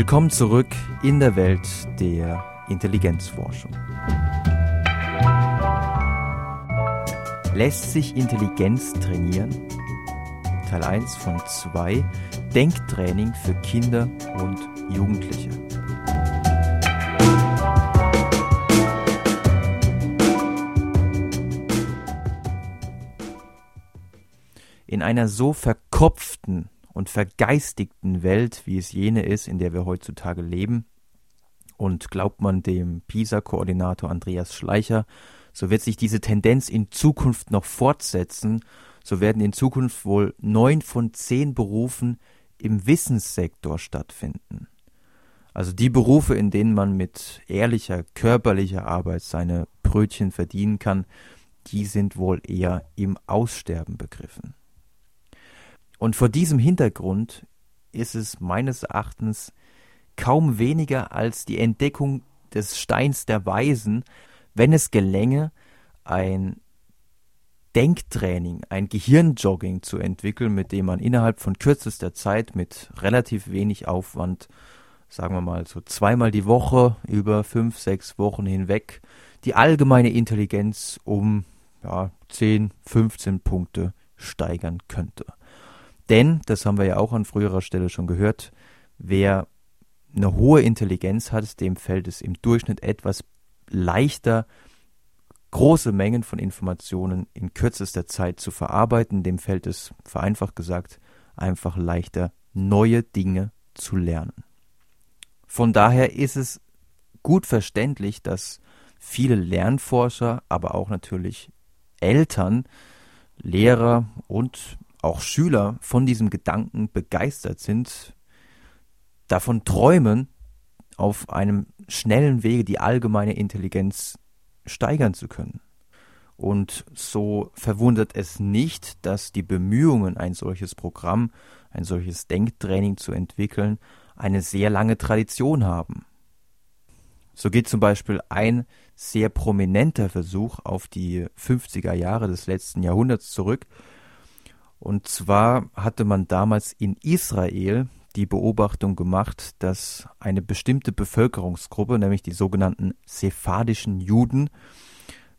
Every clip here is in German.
Willkommen zurück in der Welt der Intelligenzforschung. Lässt sich Intelligenz trainieren? Teil 1 von 2 Denktraining für Kinder und Jugendliche. In einer so verkopften und vergeistigten Welt, wie es jene ist, in der wir heutzutage leben, und glaubt man dem PISA-Koordinator Andreas Schleicher, so wird sich diese Tendenz in Zukunft noch fortsetzen, so werden in Zukunft wohl neun von zehn Berufen im Wissenssektor stattfinden. Also die Berufe, in denen man mit ehrlicher, körperlicher Arbeit seine Brötchen verdienen kann, die sind wohl eher im Aussterben begriffen. Und vor diesem Hintergrund ist es meines Erachtens kaum weniger als die Entdeckung des Steins der Weisen, wenn es gelänge, ein Denktraining, ein Gehirnjogging zu entwickeln, mit dem man innerhalb von kürzester Zeit mit relativ wenig Aufwand, sagen wir mal so zweimal die Woche über fünf, sechs Wochen hinweg, die allgemeine Intelligenz um ja, 10, 15 Punkte steigern könnte. Denn, das haben wir ja auch an früherer Stelle schon gehört, wer eine hohe Intelligenz hat, dem fällt es im Durchschnitt etwas leichter, große Mengen von Informationen in kürzester Zeit zu verarbeiten. Dem fällt es, vereinfacht gesagt, einfach leichter, neue Dinge zu lernen. Von daher ist es gut verständlich, dass viele Lernforscher, aber auch natürlich Eltern, Lehrer und auch Schüler von diesem Gedanken begeistert sind, davon träumen, auf einem schnellen Wege die allgemeine Intelligenz steigern zu können. Und so verwundert es nicht, dass die Bemühungen, ein solches Programm, ein solches Denktraining zu entwickeln, eine sehr lange Tradition haben. So geht zum Beispiel ein sehr prominenter Versuch auf die 50er Jahre des letzten Jahrhunderts zurück, und zwar hatte man damals in Israel die Beobachtung gemacht, dass eine bestimmte Bevölkerungsgruppe, nämlich die sogenannten sephardischen Juden,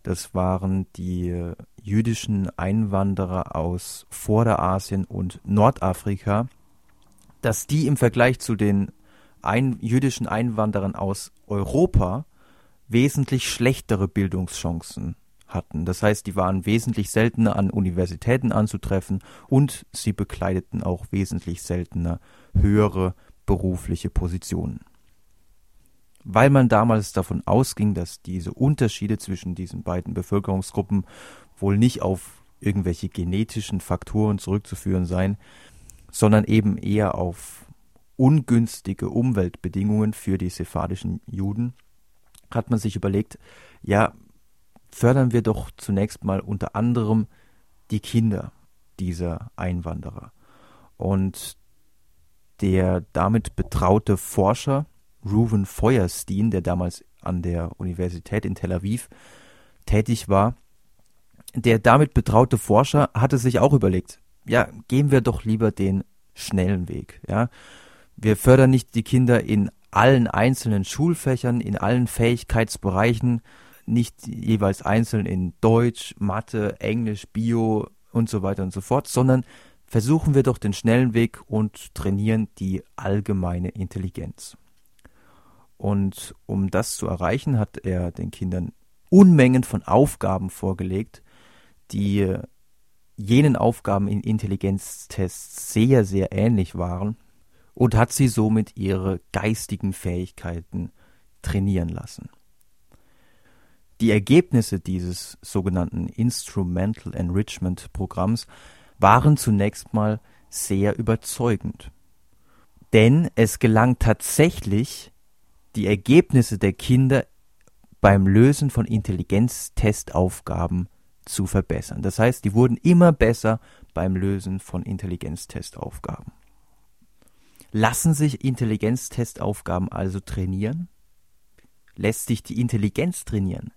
das waren die jüdischen Einwanderer aus Vorderasien und Nordafrika, dass die im Vergleich zu den ein jüdischen Einwanderern aus Europa wesentlich schlechtere Bildungschancen hatten. Das heißt, die waren wesentlich seltener an Universitäten anzutreffen und sie bekleideten auch wesentlich seltener höhere berufliche Positionen. Weil man damals davon ausging, dass diese Unterschiede zwischen diesen beiden Bevölkerungsgruppen wohl nicht auf irgendwelche genetischen Faktoren zurückzuführen seien, sondern eben eher auf ungünstige Umweltbedingungen für die sephardischen Juden, hat man sich überlegt, ja, fördern wir doch zunächst mal unter anderem die Kinder dieser Einwanderer. Und der damit betraute Forscher Reuven Feuerstein, der damals an der Universität in Tel Aviv tätig war, der damit betraute Forscher hatte sich auch überlegt, ja, gehen wir doch lieber den schnellen Weg, ja. Wir fördern nicht die Kinder in allen einzelnen Schulfächern, in allen Fähigkeitsbereichen, nicht jeweils einzeln in Deutsch, Mathe, Englisch, Bio und so weiter und so fort, sondern versuchen wir doch den schnellen Weg und trainieren die allgemeine Intelligenz. Und um das zu erreichen, hat er den Kindern Unmengen von Aufgaben vorgelegt, die jenen Aufgaben in Intelligenztests sehr, sehr ähnlich waren und hat sie somit ihre geistigen Fähigkeiten trainieren lassen. Die Ergebnisse dieses sogenannten Instrumental Enrichment Programms waren zunächst mal sehr überzeugend. Denn es gelang tatsächlich, die Ergebnisse der Kinder beim Lösen von Intelligenztestaufgaben zu verbessern. Das heißt, die wurden immer besser beim Lösen von Intelligenztestaufgaben. Lassen sich Intelligenztestaufgaben also trainieren? Lässt sich die Intelligenz trainieren?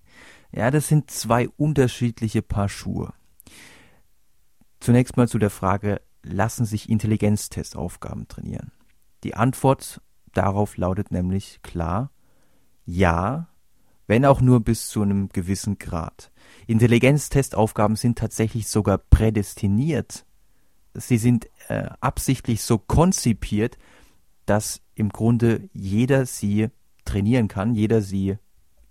Ja, das sind zwei unterschiedliche Paar Schuhe. Zunächst mal zu der Frage, lassen sich Intelligenztestaufgaben trainieren? Die Antwort darauf lautet nämlich klar, ja, wenn auch nur bis zu einem gewissen Grad. Intelligenztestaufgaben sind tatsächlich sogar prädestiniert. Sie sind äh, absichtlich so konzipiert, dass im Grunde jeder sie trainieren kann, jeder sie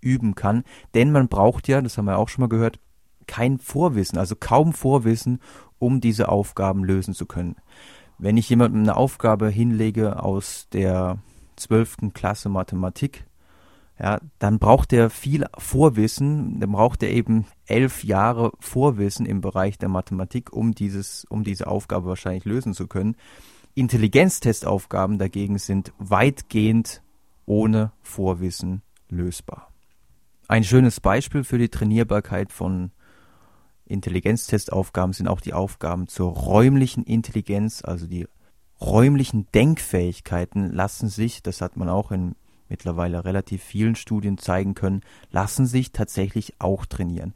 üben kann, denn man braucht ja, das haben wir auch schon mal gehört, kein Vorwissen, also kaum Vorwissen, um diese Aufgaben lösen zu können. Wenn ich jemandem eine Aufgabe hinlege aus der zwölften Klasse Mathematik, ja, dann braucht er viel Vorwissen, dann braucht er eben elf Jahre Vorwissen im Bereich der Mathematik, um dieses, um diese Aufgabe wahrscheinlich lösen zu können. Intelligenztestaufgaben dagegen sind weitgehend ohne Vorwissen lösbar. Ein schönes Beispiel für die Trainierbarkeit von Intelligenztestaufgaben sind auch die Aufgaben zur räumlichen Intelligenz, also die räumlichen Denkfähigkeiten lassen sich, das hat man auch in mittlerweile relativ vielen Studien zeigen können, lassen sich tatsächlich auch trainieren.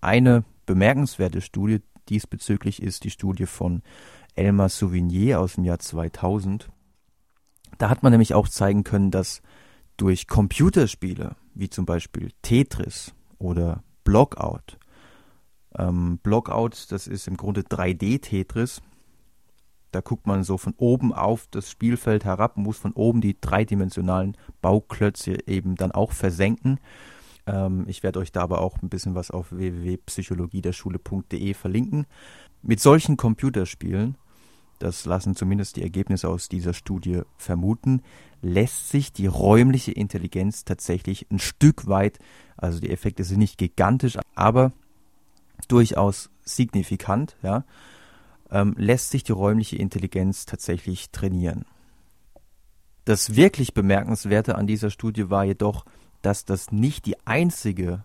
Eine bemerkenswerte Studie diesbezüglich ist die Studie von Elmar Souvignier aus dem Jahr 2000. Da hat man nämlich auch zeigen können, dass durch Computerspiele wie zum Beispiel Tetris oder Blockout, ähm, Blockout, das ist im Grunde 3D-Tetris, da guckt man so von oben auf das Spielfeld herab, muss von oben die dreidimensionalen Bauklötze eben dann auch versenken. Ähm, ich werde euch da aber auch ein bisschen was auf www.psychologiederschule.de verlinken. Mit solchen Computerspielen, das lassen zumindest die Ergebnisse aus dieser Studie vermuten, lässt sich die räumliche Intelligenz tatsächlich ein Stück weit, also die Effekte sind nicht gigantisch, aber durchaus signifikant, ja, ähm, lässt sich die räumliche Intelligenz tatsächlich trainieren. Das wirklich Bemerkenswerte an dieser Studie war jedoch, dass das nicht die einzige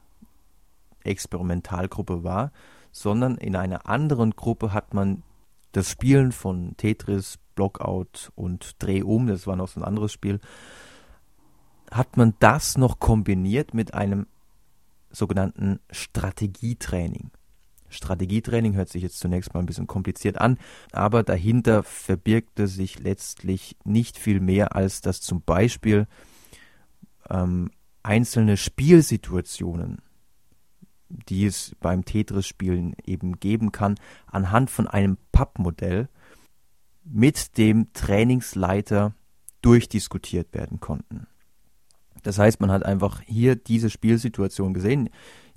Experimentalgruppe war, sondern in einer anderen Gruppe hat man das Spielen von Tetris, Blockout und Dreh um, das war noch so ein anderes Spiel, hat man das noch kombiniert mit einem sogenannten Strategietraining. Strategietraining hört sich jetzt zunächst mal ein bisschen kompliziert an, aber dahinter verbirgte sich letztlich nicht viel mehr, als dass zum Beispiel ähm, einzelne Spielsituationen, die es beim Tetris-Spielen eben geben kann, anhand von einem Pappmodell mit dem Trainingsleiter durchdiskutiert werden konnten. Das heißt, man hat einfach hier diese Spielsituation gesehen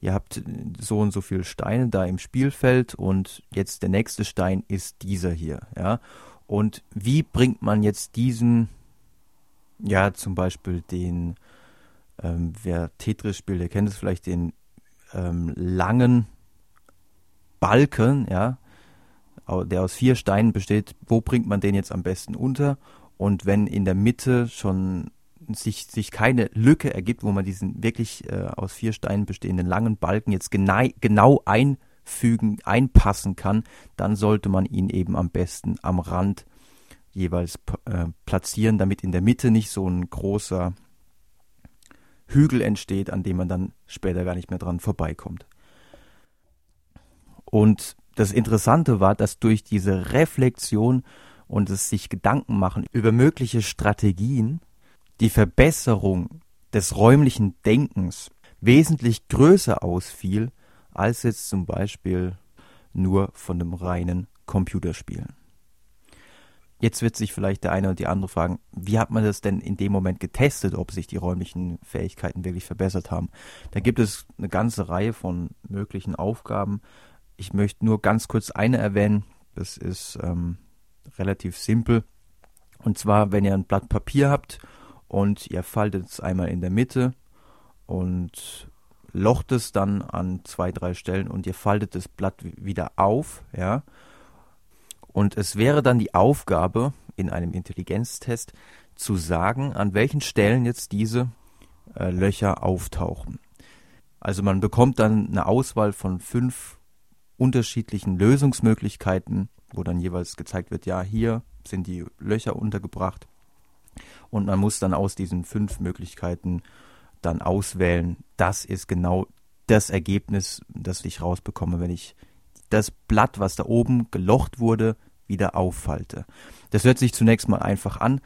ihr habt so und so viele Steine da im Spielfeld und jetzt der nächste Stein ist dieser hier, ja. Und wie bringt man jetzt diesen, ja, zum Beispiel den, ähm, wer Tetris spielt, der kennt es vielleicht, den ähm, langen Balken, ja, der aus vier Steinen besteht, wo bringt man den jetzt am besten unter? Und wenn in der Mitte schon sich, sich keine Lücke ergibt, wo man diesen wirklich äh, aus vier Steinen bestehenden langen Balken jetzt genau, einfügen, einpassen kann, dann sollte man ihn eben am besten am Rand jeweils äh, platzieren, damit in der Mitte nicht so ein großer Hügel entsteht, an dem man dann später gar nicht mehr dran vorbeikommt. Und das Interessante war, dass durch diese Reflexion und es sich Gedanken machen über mögliche Strategien die Verbesserung des räumlichen Denkens wesentlich größer ausfiel, als jetzt zum Beispiel nur von dem reinen Computerspielen. Jetzt wird sich vielleicht der eine oder die andere fragen, wie hat man das denn in dem Moment getestet, ob sich die räumlichen Fähigkeiten wirklich verbessert haben? Da gibt es eine ganze Reihe von möglichen Aufgaben. Ich möchte nur ganz kurz eine erwähnen. Das ist ähm, relativ simpel. Und zwar, wenn ihr ein Blatt Papier habt und ihr faltet es einmal in der Mitte und locht es dann an zwei, drei Stellen und ihr faltet das Blatt wieder auf, ja. Und es wäre dann die Aufgabe in einem Intelligenztest zu sagen, an welchen Stellen jetzt diese äh, Löcher auftauchen. Also man bekommt dann eine Auswahl von fünf unterschiedlichen Lösungsmöglichkeiten, wo dann jeweils gezeigt wird, ja, hier sind die Löcher untergebracht und man muss dann aus diesen fünf Möglichkeiten dann auswählen, das ist genau das Ergebnis, das ich rausbekomme, wenn ich das Blatt, was da oben gelocht wurde, wieder auffalte. Das hört sich zunächst mal einfach an.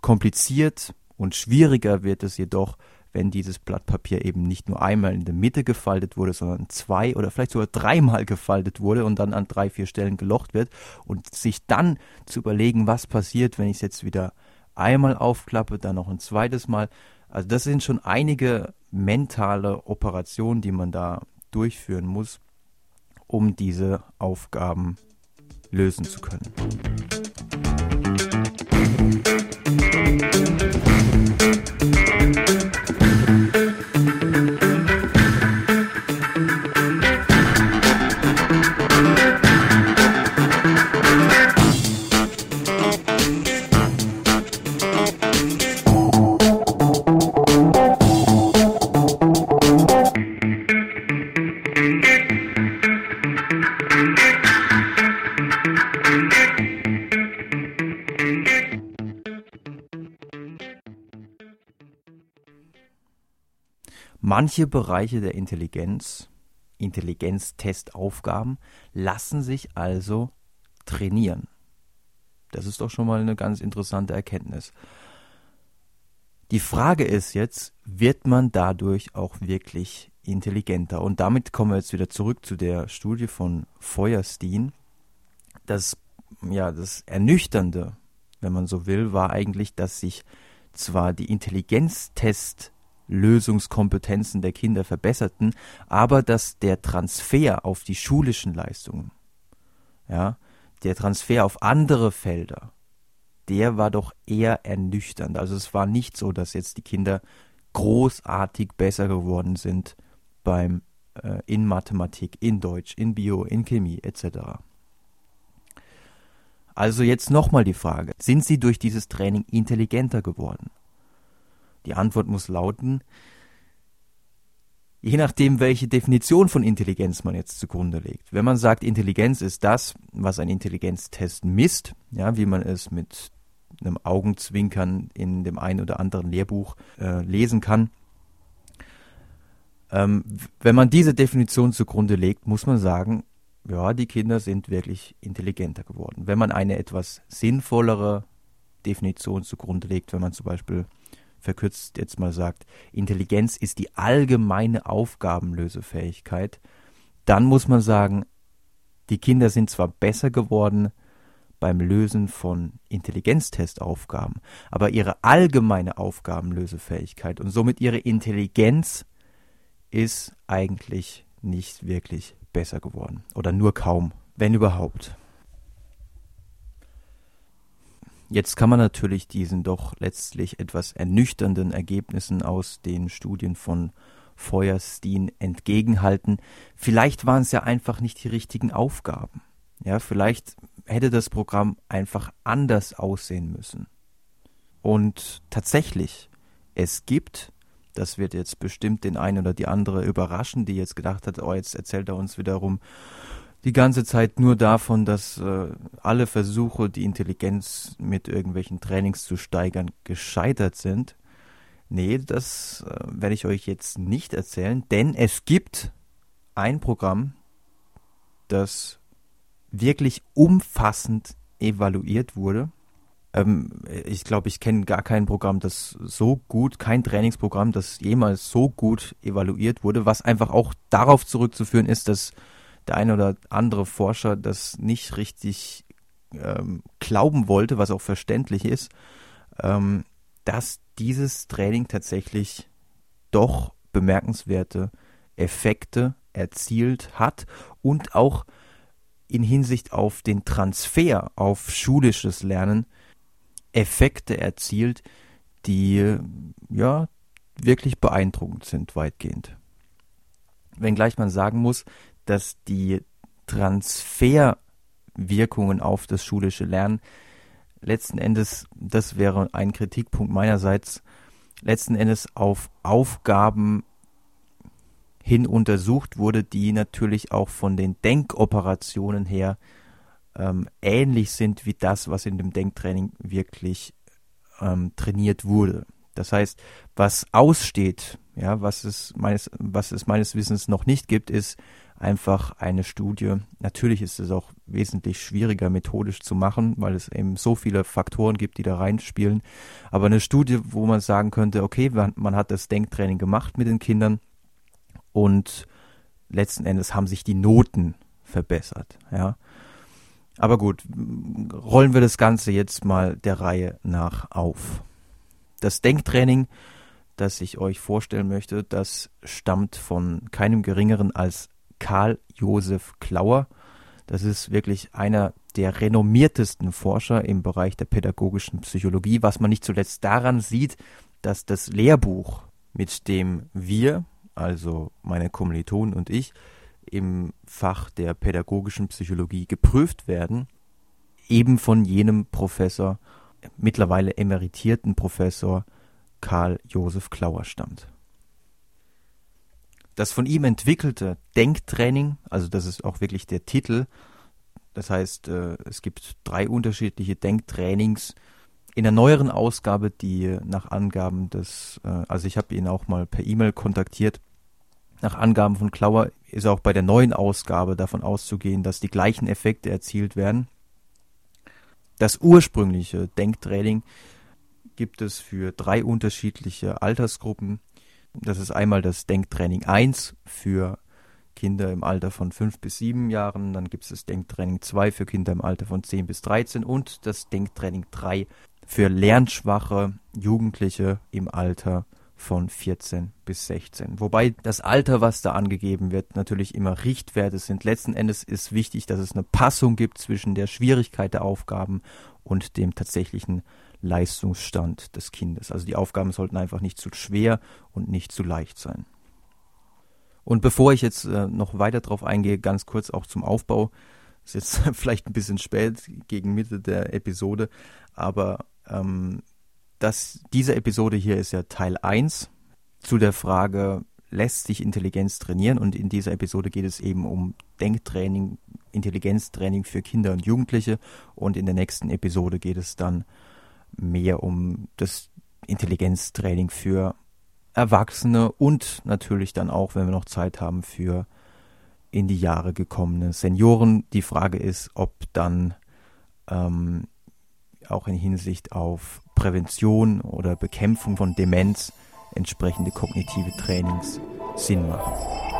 Kompliziert Und schwieriger wird es jedoch, wenn dieses Blatt Papier eben nicht nur einmal in der Mitte gefaltet wurde, sondern zwei oder vielleicht sogar dreimal gefaltet wurde und dann an drei, vier Stellen gelocht wird und sich dann zu überlegen, was passiert, wenn ich es jetzt wieder einmal aufklappe, dann noch ein zweites Mal. Also das sind schon einige mentale Operationen, die man da durchführen muss, um diese Aufgaben lösen zu können. Manche Bereiche der Intelligenz, Intelligenztestaufgaben, lassen sich also trainieren. Das ist doch schon mal eine ganz interessante Erkenntnis. Die Frage ist jetzt, wird man dadurch auch wirklich intelligenter? Und damit kommen wir jetzt wieder zurück zu der Studie von Feuerstein. Das, ja, das Ernüchternde, wenn man so will, war eigentlich, dass sich zwar die Intelligenztest Lösungskompetenzen der Kinder verbesserten, aber dass der Transfer auf die schulischen Leistungen, ja, der Transfer auf andere Felder, der war doch eher ernüchternd. Also es war nicht so, dass jetzt die Kinder großartig besser geworden sind beim äh, in Mathematik, in Deutsch, in Bio, in Chemie etc. Also jetzt nochmal die Frage, sind sie durch dieses Training intelligenter geworden? Die Antwort muss lauten, je nachdem, welche Definition von Intelligenz man jetzt zugrunde legt. Wenn man sagt, Intelligenz ist das, was ein Intelligenztest misst, ja, wie man es mit einem Augenzwinkern in dem einen oder anderen Lehrbuch äh, lesen kann. Ähm, wenn man diese Definition zugrunde legt, muss man sagen, ja, die Kinder sind wirklich intelligenter geworden. Wenn man eine etwas sinnvollere Definition zugrunde legt, wenn man zum Beispiel verkürzt jetzt mal sagt, Intelligenz ist die allgemeine Aufgabenlösefähigkeit, dann muss man sagen, die Kinder sind zwar besser geworden beim Lösen von Intelligenztestaufgaben, aber ihre allgemeine Aufgabenlösefähigkeit und somit ihre Intelligenz ist eigentlich nicht wirklich besser geworden oder nur kaum, wenn überhaupt. Jetzt kann man natürlich diesen doch letztlich etwas ernüchternden Ergebnissen aus den Studien von Feuerstein entgegenhalten. Vielleicht waren es ja einfach nicht die richtigen Aufgaben. Ja, vielleicht hätte das Programm einfach anders aussehen müssen. Und tatsächlich, es gibt, das wird jetzt bestimmt den einen oder die andere überraschen, die jetzt gedacht hat, oh, jetzt erzählt er uns wiederum die ganze Zeit nur davon, dass äh, alle Versuche, die Intelligenz mit irgendwelchen Trainings zu steigern, gescheitert sind. Nee, das äh, werde ich euch jetzt nicht erzählen, denn es gibt ein Programm, das wirklich umfassend evaluiert wurde. Ähm, ich glaube, ich kenne gar kein Programm, das so gut, kein Trainingsprogramm, das jemals so gut evaluiert wurde, was einfach auch darauf zurückzuführen ist, dass der eine oder andere Forscher das nicht richtig ähm, glauben wollte, was auch verständlich ist, ähm, dass dieses Training tatsächlich doch bemerkenswerte Effekte erzielt hat und auch in Hinsicht auf den Transfer auf schulisches Lernen Effekte erzielt, die ja wirklich beeindruckend sind weitgehend. Wenngleich man sagen muss, dass die Transferwirkungen auf das schulische Lernen letzten Endes, das wäre ein Kritikpunkt meinerseits, letzten Endes auf Aufgaben hin untersucht wurde, die natürlich auch von den Denkoperationen her ähm, ähnlich sind wie das, was in dem Denktraining wirklich ähm, trainiert wurde. Das heißt, was aussteht, ja, was es meines, was es meines Wissens noch nicht gibt, ist einfach eine Studie. Natürlich ist es auch wesentlich schwieriger methodisch zu machen, weil es eben so viele Faktoren gibt, die da reinspielen. Aber eine Studie, wo man sagen könnte, okay, man, hat das Denktraining gemacht mit den Kindern und letzten Endes haben sich die Noten verbessert, ja. Aber gut, rollen wir das Ganze jetzt mal der Reihe nach auf. Das Denktraining, das ich euch vorstellen möchte, das stammt von keinem geringeren als Karl Josef Klauer. Das ist wirklich einer der renommiertesten Forscher im Bereich der pädagogischen Psychologie, was man nicht zuletzt daran sieht, dass das Lehrbuch, mit dem wir, also meine Kommilitonen und ich, im Fach der pädagogischen Psychologie geprüft werden, eben von jenem Professor, mittlerweile emeritierten Professor Karl Josef Klauer stammt. Das von ihm entwickelte Denktraining, also das ist auch wirklich der Titel, das heißt, äh, es gibt drei unterschiedliche Denktrainings. In der neueren Ausgabe, die nach Angaben des, äh, also ich habe ihn auch mal per E-Mail kontaktiert, nach Angaben von Klauer ist auch bei der neuen Ausgabe davon auszugehen, dass die gleichen Effekte erzielt werden. Das ursprüngliche Denktraining gibt es für drei unterschiedliche Altersgruppen. Das ist einmal das Denktraining 1 für Kinder im Alter von 5 bis 7 Jahren, dann gibt es das Denktraining 2 für Kinder im Alter von 10 bis 13 und das Denktraining 3 für lernschwache Jugendliche im Alter von 14 bis 16. Wobei das Alter, was da angegeben wird, natürlich immer Richtwerte sind. Letzten Endes ist wichtig, dass es eine Passung gibt zwischen der Schwierigkeit der Aufgaben und dem tatsächlichen Leistungsstand des Kindes. Also die Aufgaben sollten einfach nicht zu schwer und nicht zu leicht sein. Und bevor ich jetzt äh, noch weiter darauf eingehe, ganz kurz auch zum Aufbau. Ist jetzt vielleicht ein bisschen spät gegen Mitte der Episode, aber ähm, das, diese Episode hier ist ja Teil 1 zu der Frage, lässt sich Intelligenz trainieren? Und in dieser Episode geht es eben um Denktraining, Intelligenztraining für Kinder und Jugendliche. Und in der nächsten Episode geht es dann mehr um das Intelligenztraining für Erwachsene und natürlich dann auch, wenn wir noch Zeit haben, für in die Jahre gekommene Senioren. Die Frage ist, ob dann ähm, auch in Hinsicht auf Prävention oder Bekämpfung von Demenz entsprechende kognitive Trainings Sinn machen.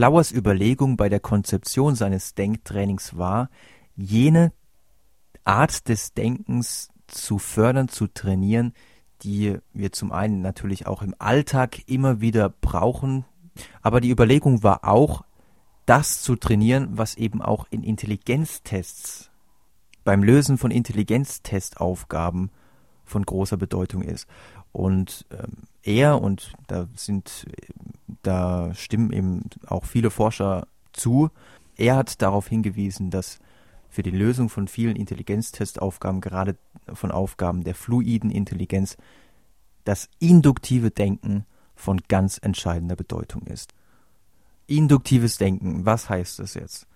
Klauers Überlegung bei der Konzeption seines Denktrainings war, jene Art des Denkens zu fördern, zu trainieren, die wir zum einen natürlich auch im Alltag immer wieder brauchen, aber die Überlegung war auch, das zu trainieren, was eben auch in Intelligenztests, beim Lösen von Intelligenztestaufgaben von großer Bedeutung ist. Und ähm, er, und da sind, da stimmen eben auch viele Forscher zu, er hat darauf hingewiesen, dass für die Lösung von vielen Intelligenztestaufgaben, gerade von Aufgaben der fluiden Intelligenz, das induktive Denken von ganz entscheidender Bedeutung ist. Induktives Denken, was heißt das jetzt?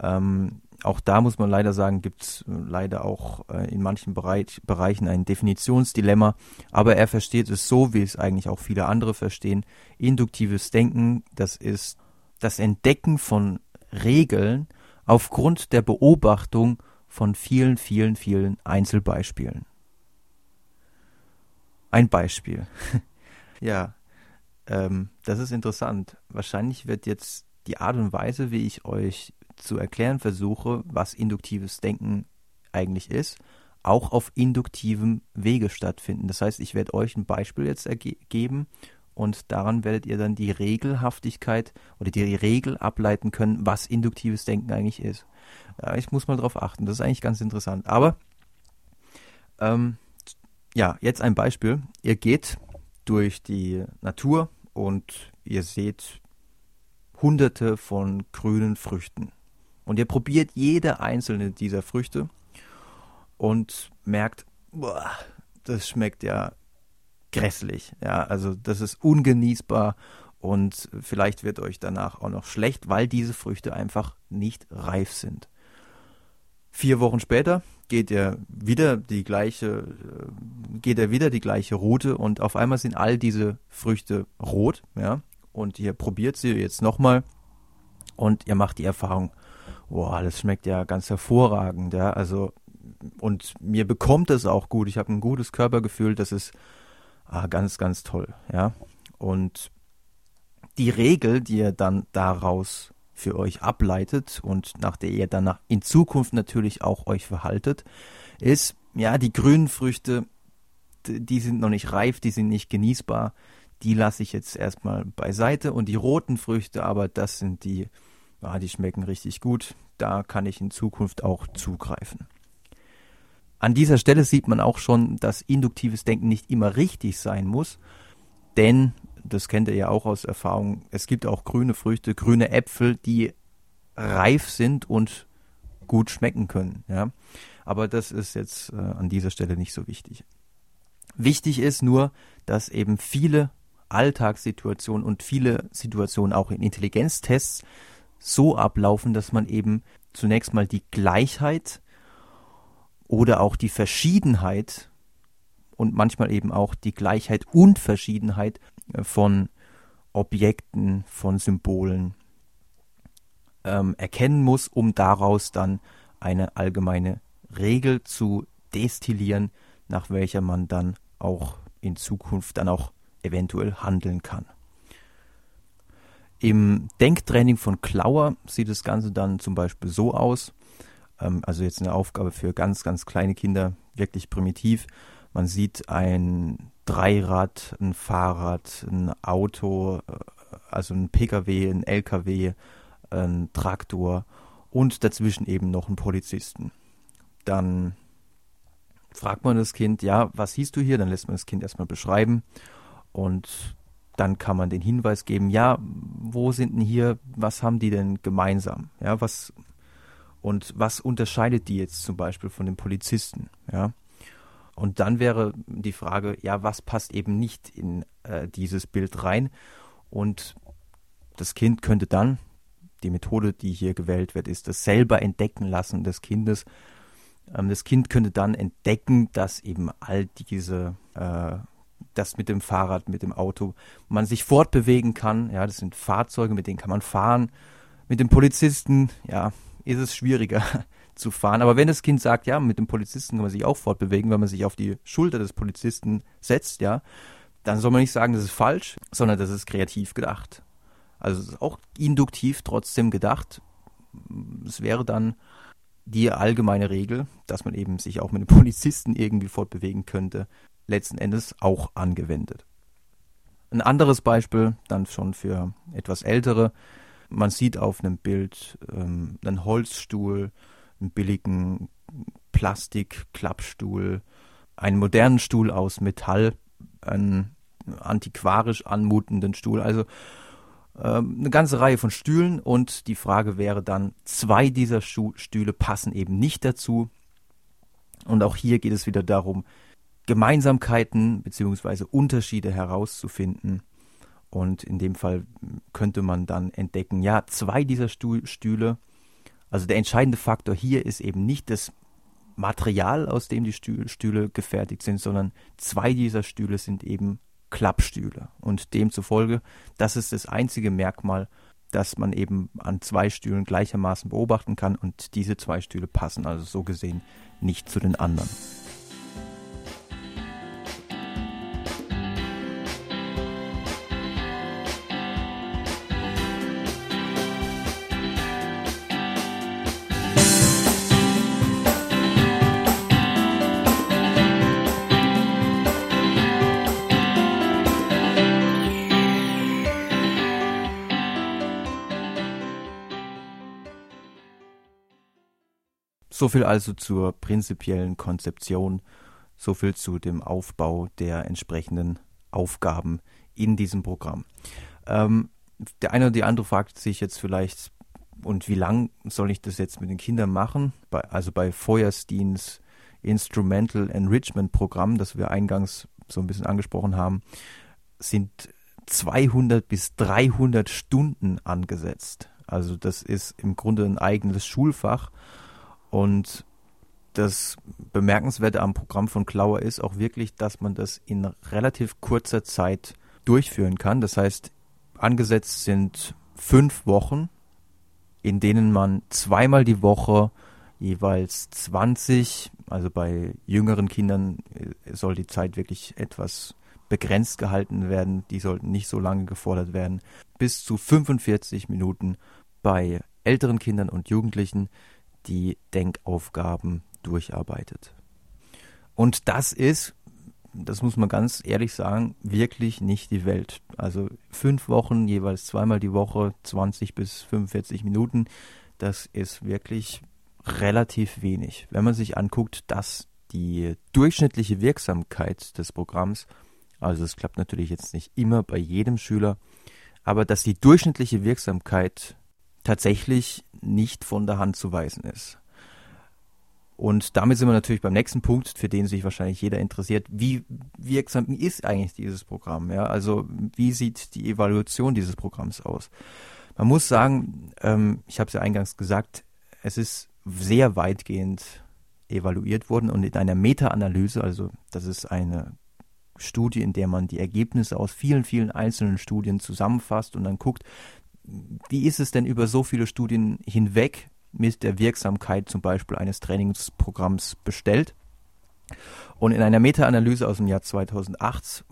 Ähm, auch da muss man leider sagen, gibt es äh, leider auch äh, in manchen Bereich, Bereichen ein Definitionsdilemma, aber er versteht es so, wie es eigentlich auch viele andere verstehen. Induktives Denken, das ist das Entdecken von Regeln aufgrund der Beobachtung von vielen, vielen, vielen Einzelbeispielen. Ein Beispiel. ja, ähm, das ist interessant. Wahrscheinlich wird jetzt die Art und Weise, wie ich euch zu erklären versuche, was induktives Denken eigentlich ist, auch auf induktivem Wege stattfinden. Das heißt, ich werde euch ein Beispiel jetzt geben und daran werdet ihr dann die Regelhaftigkeit oder die Regel ableiten können, was induktives Denken eigentlich ist. Ich muss mal darauf achten, das ist eigentlich ganz interessant. Aber ähm, ja, jetzt ein Beispiel. Ihr geht durch die Natur und ihr seht hunderte von grünen Früchten Und ihr probiert jede einzelne dieser Früchte und merkt, boah, das schmeckt ja grässlich. Ja, also das ist ungenießbar und vielleicht wird euch danach auch noch schlecht, weil diese Früchte einfach nicht reif sind. Vier Wochen später geht er wieder die gleiche, äh, geht er wieder die gleiche Route und auf einmal sind all diese Früchte rot, ja. Und ihr probiert sie jetzt nochmal und ihr macht die Erfahrung, boah, das schmeckt ja ganz hervorragend, ja. Also, und mir bekommt es auch gut. Ich habe ein gutes Körpergefühl, das ist ah, ganz, ganz toll, ja. Und die Regel, die ihr dann daraus für euch ableitet und nach der ihr dann in Zukunft natürlich auch euch verhaltet, ist, ja, die grünen Früchte, die sind noch nicht reif, die sind nicht genießbar, die lasse ich jetzt erstmal beiseite und die roten Früchte, aber das sind die, ja, die schmecken richtig gut, da kann ich in Zukunft auch zugreifen. An dieser Stelle sieht man auch schon, dass induktives Denken nicht immer richtig sein muss, denn das kennt ihr ja auch aus Erfahrung, es gibt auch grüne Früchte, grüne Äpfel, die reif sind und gut schmecken können. Ja? Aber das ist jetzt äh, an dieser Stelle nicht so wichtig. Wichtig ist nur, dass eben viele Alltagssituationen und viele Situationen auch in Intelligenztests so ablaufen, dass man eben zunächst mal die Gleichheit oder auch die Verschiedenheit und manchmal eben auch die Gleichheit und Verschiedenheit von Objekten, von Symbolen ähm, erkennen muss, um daraus dann eine allgemeine Regel zu destillieren, nach welcher man dann auch in Zukunft dann auch eventuell handeln kann. Im Denktraining von Klauer sieht das Ganze dann zum Beispiel so aus, ähm, also jetzt eine Aufgabe für ganz, ganz kleine Kinder, wirklich primitiv. Man sieht ein Dreirad, ein Fahrrad, ein Auto, äh, also ein Pkw, ein Lkw, ein Traktor und dazwischen eben noch einen Polizisten. Dann fragt man das Kind, ja, was siehst du hier? Dann lässt man das Kind erstmal beschreiben und dann kann man den Hinweis geben, ja, wo sind denn hier, was haben die denn gemeinsam? Ja, was und was unterscheidet die jetzt zum Beispiel von den Polizisten? Ja, und dann wäre die Frage, ja, was passt eben nicht in äh, dieses Bild rein? Und das Kind könnte dann, die Methode, die hier gewählt wird, ist das selber entdecken lassen des Kindes. Ähm, das Kind könnte dann entdecken, dass eben all diese, äh, das mit dem Fahrrad, mit dem Auto, man sich fortbewegen kann. Ja, das sind Fahrzeuge, mit denen kann man fahren. Mit dem Polizisten, ja, ist es schwieriger zu fahren. Aber wenn das Kind sagt, ja, mit dem Polizisten kann man sich auch fortbewegen, wenn man sich auf die Schulter des Polizisten setzt, ja, dann soll man nicht sagen, das ist falsch, sondern das ist kreativ gedacht. Also es ist auch induktiv trotzdem gedacht. Es wäre dann die allgemeine Regel, dass man eben sich auch mit dem Polizisten irgendwie fortbewegen könnte, letzten Endes auch angewendet. Ein anderes Beispiel, dann schon für etwas ältere, man sieht auf einem Bild ähm, einen Holzstuhl, einen billigen Plastik-Klappstuhl, einen modernen Stuhl aus Metall, einen antiquarisch anmutenden Stuhl, also ähm, eine ganze Reihe von Stühlen und die Frage wäre dann, zwei dieser Stühle passen eben nicht dazu. Und auch hier geht es wieder darum, Gemeinsamkeiten bzw. Unterschiede herauszufinden. Und in dem Fall könnte man dann entdecken, ja, zwei dieser Stühle also der entscheidende Faktor hier ist eben nicht das Material, aus dem die Stühle gefertigt sind, sondern zwei dieser Stühle sind eben Klappstühle. Und demzufolge, das ist das einzige Merkmal, das man eben an zwei Stühlen gleichermaßen beobachten kann. Und diese zwei Stühle passen also so gesehen nicht zu den anderen. So viel also zur prinzipiellen Konzeption, so viel zu dem Aufbau der entsprechenden Aufgaben in diesem Programm. Ähm, der eine oder die andere fragt sich jetzt vielleicht, und wie lang soll ich das jetzt mit den Kindern machen? Bei, also bei Feuersteins Instrumental Enrichment Programm, das wir eingangs so ein bisschen angesprochen haben, sind 200 bis 300 Stunden angesetzt. Also das ist im Grunde ein eigenes Schulfach und das Bemerkenswerte am Programm von Klauer ist auch wirklich, dass man das in relativ kurzer Zeit durchführen kann. Das heißt, angesetzt sind fünf Wochen, in denen man zweimal die Woche jeweils 20, also bei jüngeren Kindern äh, soll die Zeit wirklich etwas begrenzt gehalten werden, die sollten nicht so lange gefordert werden, bis zu 45 Minuten bei älteren Kindern und Jugendlichen die Denkaufgaben durcharbeitet. Und das ist, das muss man ganz ehrlich sagen, wirklich nicht die Welt. Also fünf Wochen, jeweils zweimal die Woche, 20 bis 45 Minuten, das ist wirklich relativ wenig. Wenn man sich anguckt, dass die durchschnittliche Wirksamkeit des Programms, also es klappt natürlich jetzt nicht immer bei jedem Schüler, aber dass die durchschnittliche Wirksamkeit tatsächlich nicht von der Hand zu weisen ist. Und damit sind wir natürlich beim nächsten Punkt, für den sich wahrscheinlich jeder interessiert. Wie wirksam ist eigentlich dieses Programm? Ja, also wie sieht die Evaluation dieses Programms aus? Man muss sagen, ähm, ich habe es ja eingangs gesagt, es ist sehr weitgehend evaluiert worden und in einer Meta-Analyse, also das ist eine Studie, in der man die Ergebnisse aus vielen, vielen einzelnen Studien zusammenfasst und dann guckt, wie ist es denn über so viele Studien hinweg mit der Wirksamkeit zum Beispiel eines Trainingsprogramms bestellt. Und in einer Meta-Analyse aus dem Jahr 2008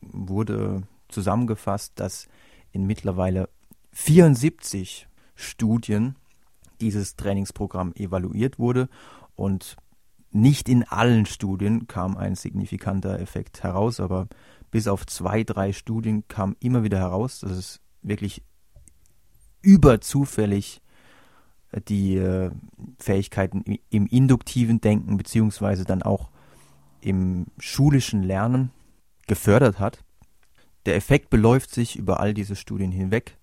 wurde zusammengefasst, dass in mittlerweile 74 Studien dieses Trainingsprogramm evaluiert wurde und nicht in allen Studien kam ein signifikanter Effekt heraus, aber bis auf zwei, drei Studien kam immer wieder heraus, dass es wirklich überzufällig die äh, Fähigkeiten im induktiven Denken beziehungsweise dann auch im schulischen Lernen gefördert hat. Der Effekt beläuft sich über all diese Studien hinweg,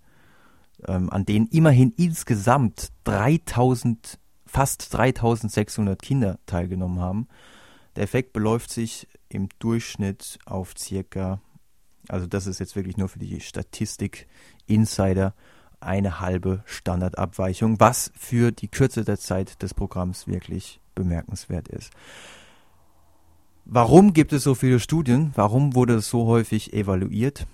ähm, an denen immerhin insgesamt 3000, fast 3600 Kinder teilgenommen haben. Der Effekt beläuft sich im Durchschnitt auf circa, also das ist jetzt wirklich nur für die Statistik Insider, eine halbe Standardabweichung, was für die Kürze der Zeit des Programms wirklich bemerkenswert ist. Warum gibt es so viele Studien? Warum wurde es so häufig evaluiert?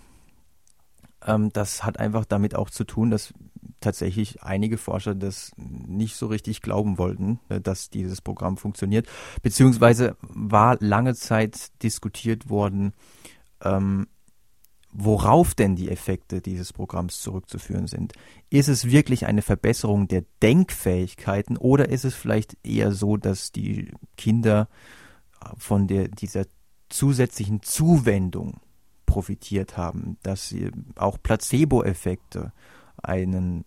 Ähm, das hat einfach damit auch zu tun, dass tatsächlich einige Forscher das nicht so richtig glauben wollten, äh, dass dieses Programm funktioniert. Beziehungsweise war lange Zeit diskutiert worden, ähm, worauf denn die Effekte dieses Programms zurückzuführen sind. Ist es wirklich eine Verbesserung der Denkfähigkeiten oder ist es vielleicht eher so, dass die Kinder von der, dieser zusätzlichen Zuwendung profitiert haben, dass sie auch Placebo-Effekte einen,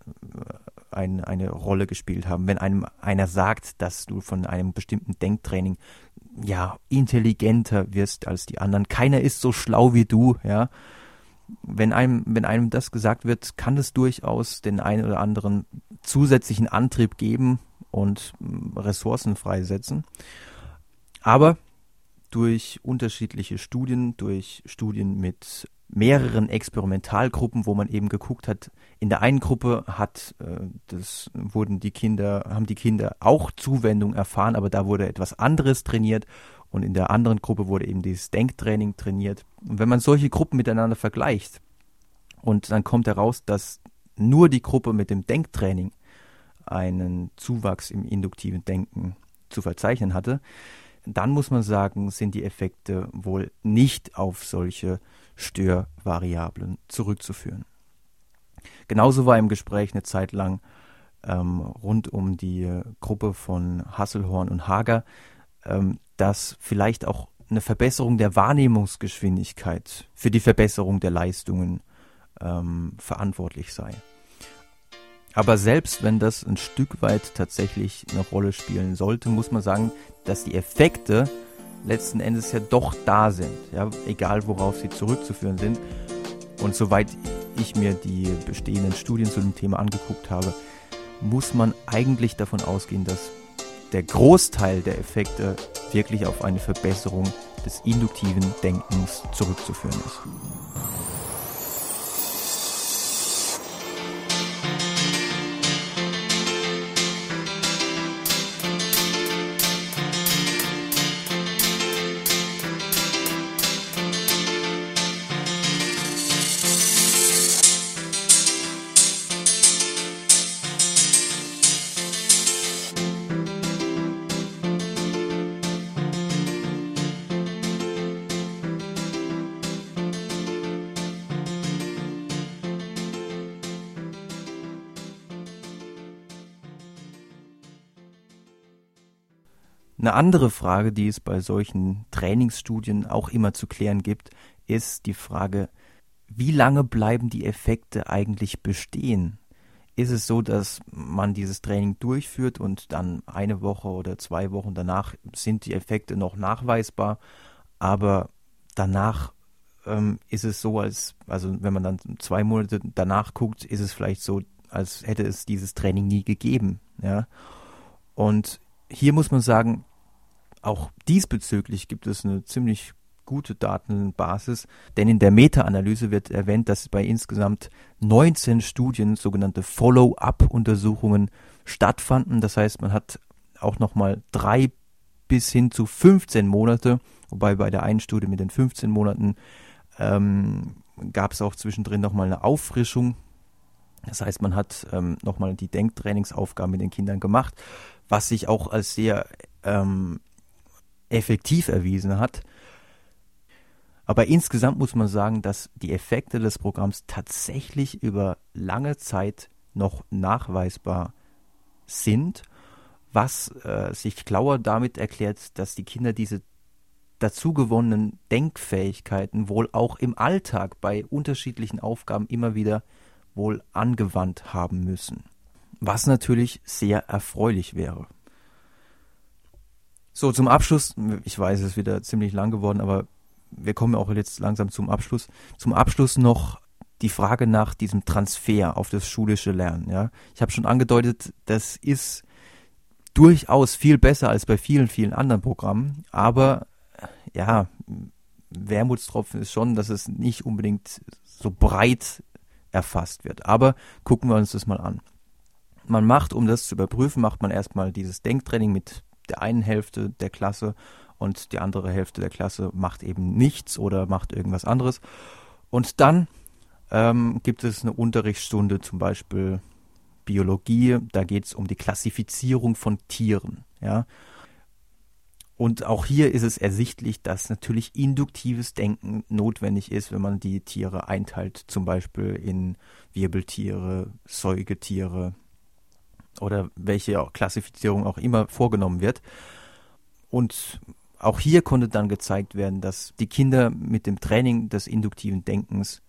ein, eine Rolle gespielt haben. Wenn einem einer sagt, dass du von einem bestimmten Denktraining ja intelligenter wirst als die anderen, keiner ist so schlau wie du, ja, wenn einem, wenn einem das gesagt wird, kann es durchaus den einen oder anderen zusätzlichen Antrieb geben und mm, Ressourcen freisetzen. Aber durch unterschiedliche Studien, durch Studien mit mehreren Experimentalgruppen, wo man eben geguckt hat, in der einen Gruppe hat äh, das wurden die Kinder, haben die Kinder auch Zuwendung erfahren, aber da wurde etwas anderes trainiert und in der anderen Gruppe wurde eben dieses Denktraining trainiert. Und wenn man solche Gruppen miteinander vergleicht und dann kommt heraus, dass nur die Gruppe mit dem Denktraining einen Zuwachs im induktiven Denken zu verzeichnen hatte, dann muss man sagen, sind die Effekte wohl nicht auf solche Störvariablen zurückzuführen. Genauso war im Gespräch eine Zeit lang ähm, rund um die Gruppe von Hasselhorn und Hager dass vielleicht auch eine Verbesserung der Wahrnehmungsgeschwindigkeit für die Verbesserung der Leistungen ähm, verantwortlich sei. Aber selbst wenn das ein Stück weit tatsächlich eine Rolle spielen sollte, muss man sagen, dass die Effekte letzten Endes ja doch da sind, ja, egal worauf sie zurückzuführen sind. Und soweit ich mir die bestehenden Studien zu dem Thema angeguckt habe, muss man eigentlich davon ausgehen, dass der Großteil der Effekte wirklich auf eine Verbesserung des induktiven Denkens zurückzuführen ist. Eine andere Frage, die es bei solchen Trainingsstudien auch immer zu klären gibt, ist die Frage, wie lange bleiben die Effekte eigentlich bestehen? Ist es so, dass man dieses Training durchführt und dann eine Woche oder zwei Wochen danach sind die Effekte noch nachweisbar, aber danach ähm, ist es so, als, also wenn man dann zwei Monate danach guckt, ist es vielleicht so, als hätte es dieses Training nie gegeben, ja. Und hier muss man sagen, auch diesbezüglich gibt es eine ziemlich gute Datenbasis, denn in der Meta-Analyse wird erwähnt, dass bei insgesamt 19 Studien sogenannte Follow-up-Untersuchungen stattfanden. Das heißt, man hat auch nochmal drei bis hin zu 15 Monate, wobei bei der einen Studie mit den 15 Monaten ähm, gab es auch zwischendrin nochmal eine Auffrischung. Das heißt, man hat ähm, nochmal die Denktrainingsaufgaben mit den Kindern gemacht, was sich auch als sehr ähm, effektiv erwiesen hat. Aber insgesamt muss man sagen, dass die Effekte des Programms tatsächlich über lange Zeit noch nachweisbar sind, was äh, sich Klauer damit erklärt, dass die Kinder diese dazu gewonnenen Denkfähigkeiten wohl auch im Alltag bei unterschiedlichen Aufgaben immer wieder wohl angewandt haben müssen. Was natürlich sehr erfreulich wäre. So, zum Abschluss, ich weiß, es ist wieder ziemlich lang geworden, aber wir kommen auch jetzt langsam zum Abschluss. Zum Abschluss noch die Frage nach diesem Transfer auf das schulische Lernen. Ja, ich habe schon angedeutet, das ist durchaus viel besser als bei vielen, vielen anderen Programmen. Aber ja, Wermutstropfen ist schon, dass es nicht unbedingt so breit erfasst wird. Aber gucken wir uns das mal an. Man macht, um das zu überprüfen, macht man erstmal dieses Denktraining mit der einen Hälfte der Klasse und die andere Hälfte der Klasse macht eben nichts oder macht irgendwas anderes. Und dann ähm, gibt es eine Unterrichtsstunde, zum Beispiel Biologie, da geht es um die Klassifizierung von Tieren. Ja? Und auch hier ist es ersichtlich, dass natürlich induktives Denken notwendig ist, wenn man die Tiere einteilt, zum Beispiel in Wirbeltiere, Säugetiere, oder welche Klassifizierung auch immer vorgenommen wird. Und auch hier konnte dann gezeigt werden, dass die Kinder mit dem Training des induktiven Denkens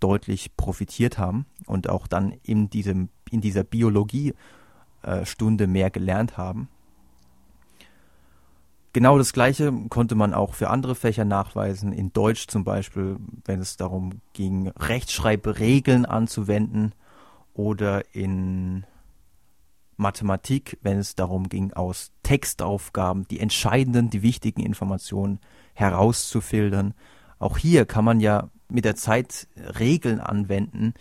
deutlich profitiert haben und auch dann in, diesem, in dieser Biologiestunde äh, mehr gelernt haben. Genau das Gleiche konnte man auch für andere Fächer nachweisen. In Deutsch zum Beispiel, wenn es darum ging, Rechtschreibregeln anzuwenden oder in Mathematik, wenn es darum ging, aus Textaufgaben die entscheidenden, die wichtigen Informationen herauszufiltern. Auch hier kann man ja mit der Zeit Regeln anwenden,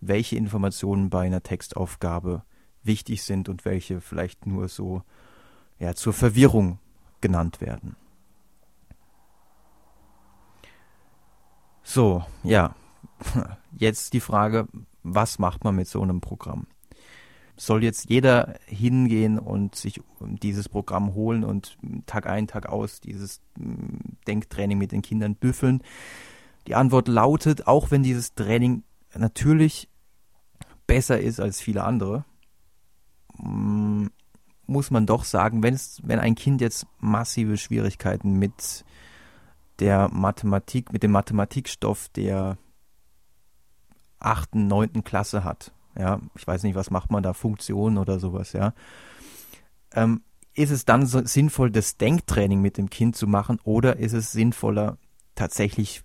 welche Informationen bei einer Textaufgabe wichtig sind und welche vielleicht nur so ja, zur Verwirrung genannt werden. So, ja, jetzt die Frage, was macht man mit so einem Programm? Soll jetzt jeder hingehen und sich dieses Programm holen und Tag ein, Tag aus dieses mm, Denktraining mit den Kindern büffeln? Die Antwort lautet, auch wenn dieses Training natürlich besser ist als viele andere, mm, muss man doch sagen, wenn es, wenn ein Kind jetzt massive Schwierigkeiten mit der Mathematik, mit dem Mathematikstoff der achten, neunten Klasse hat, ja, ich weiß nicht, was macht man da, Funktionen oder sowas, ja, ähm, ist es dann so sinnvoll, das Denktraining mit dem Kind zu machen oder ist es sinnvoller, tatsächlich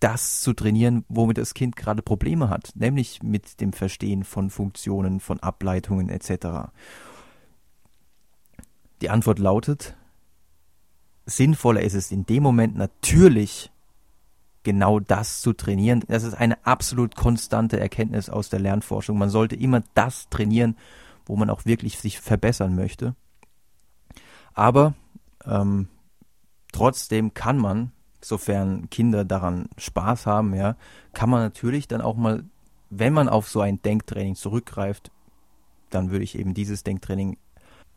das zu trainieren, womit das Kind gerade Probleme hat, nämlich mit dem Verstehen von Funktionen, von Ableitungen etc. Die Antwort lautet, sinnvoller ist es in dem Moment natürlich genau das zu trainieren. Das ist eine absolut konstante Erkenntnis aus der Lernforschung. Man sollte immer das trainieren, wo man auch wirklich sich verbessern möchte. Aber ähm, trotzdem kann man, sofern Kinder daran Spaß haben, ja, kann man natürlich dann auch mal, wenn man auf so ein Denktraining zurückgreift, dann würde ich eben dieses Denktraining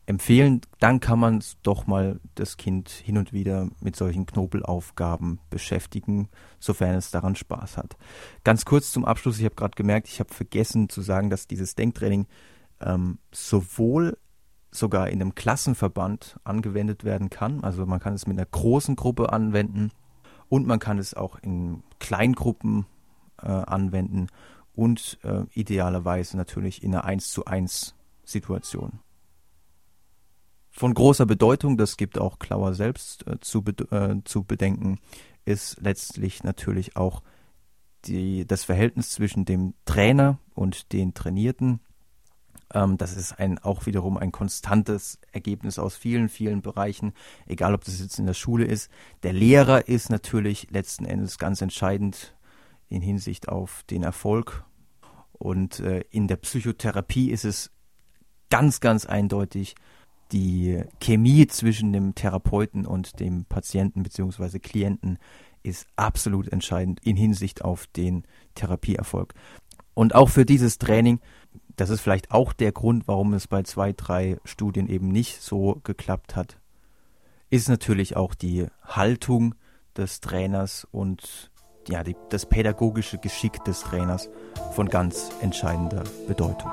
empfehlen, dann kann man doch mal das Kind hin und wieder mit solchen Knobelaufgaben beschäftigen, sofern es daran Spaß hat. Ganz kurz zum Abschluss, ich habe gerade gemerkt, ich habe vergessen zu sagen, dass dieses Denktraining ähm, sowohl sogar in einem Klassenverband angewendet werden kann, also man kann es mit einer großen Gruppe anwenden und man kann es auch in Kleingruppen äh, anwenden und äh, idealerweise natürlich in einer 1 zu 1 Situation von großer Bedeutung, das gibt auch Klauer selbst äh, zu, äh, zu bedenken, ist letztlich natürlich auch die, das Verhältnis zwischen dem Trainer und den Trainierten. Ähm, das ist ein, auch wiederum ein konstantes Ergebnis aus vielen, vielen Bereichen, egal ob das jetzt in der Schule ist. Der Lehrer ist natürlich letzten Endes ganz entscheidend in Hinsicht auf den Erfolg. Und äh, in der Psychotherapie ist es ganz, ganz eindeutig, die Chemie zwischen dem Therapeuten und dem Patienten bzw. Klienten ist absolut entscheidend in Hinsicht auf den Therapieerfolg. Und auch für dieses Training, das ist vielleicht auch der Grund, warum es bei zwei, drei Studien eben nicht so geklappt hat, ist natürlich auch die Haltung des Trainers und ja, die, das pädagogische Geschick des Trainers von ganz entscheidender Bedeutung.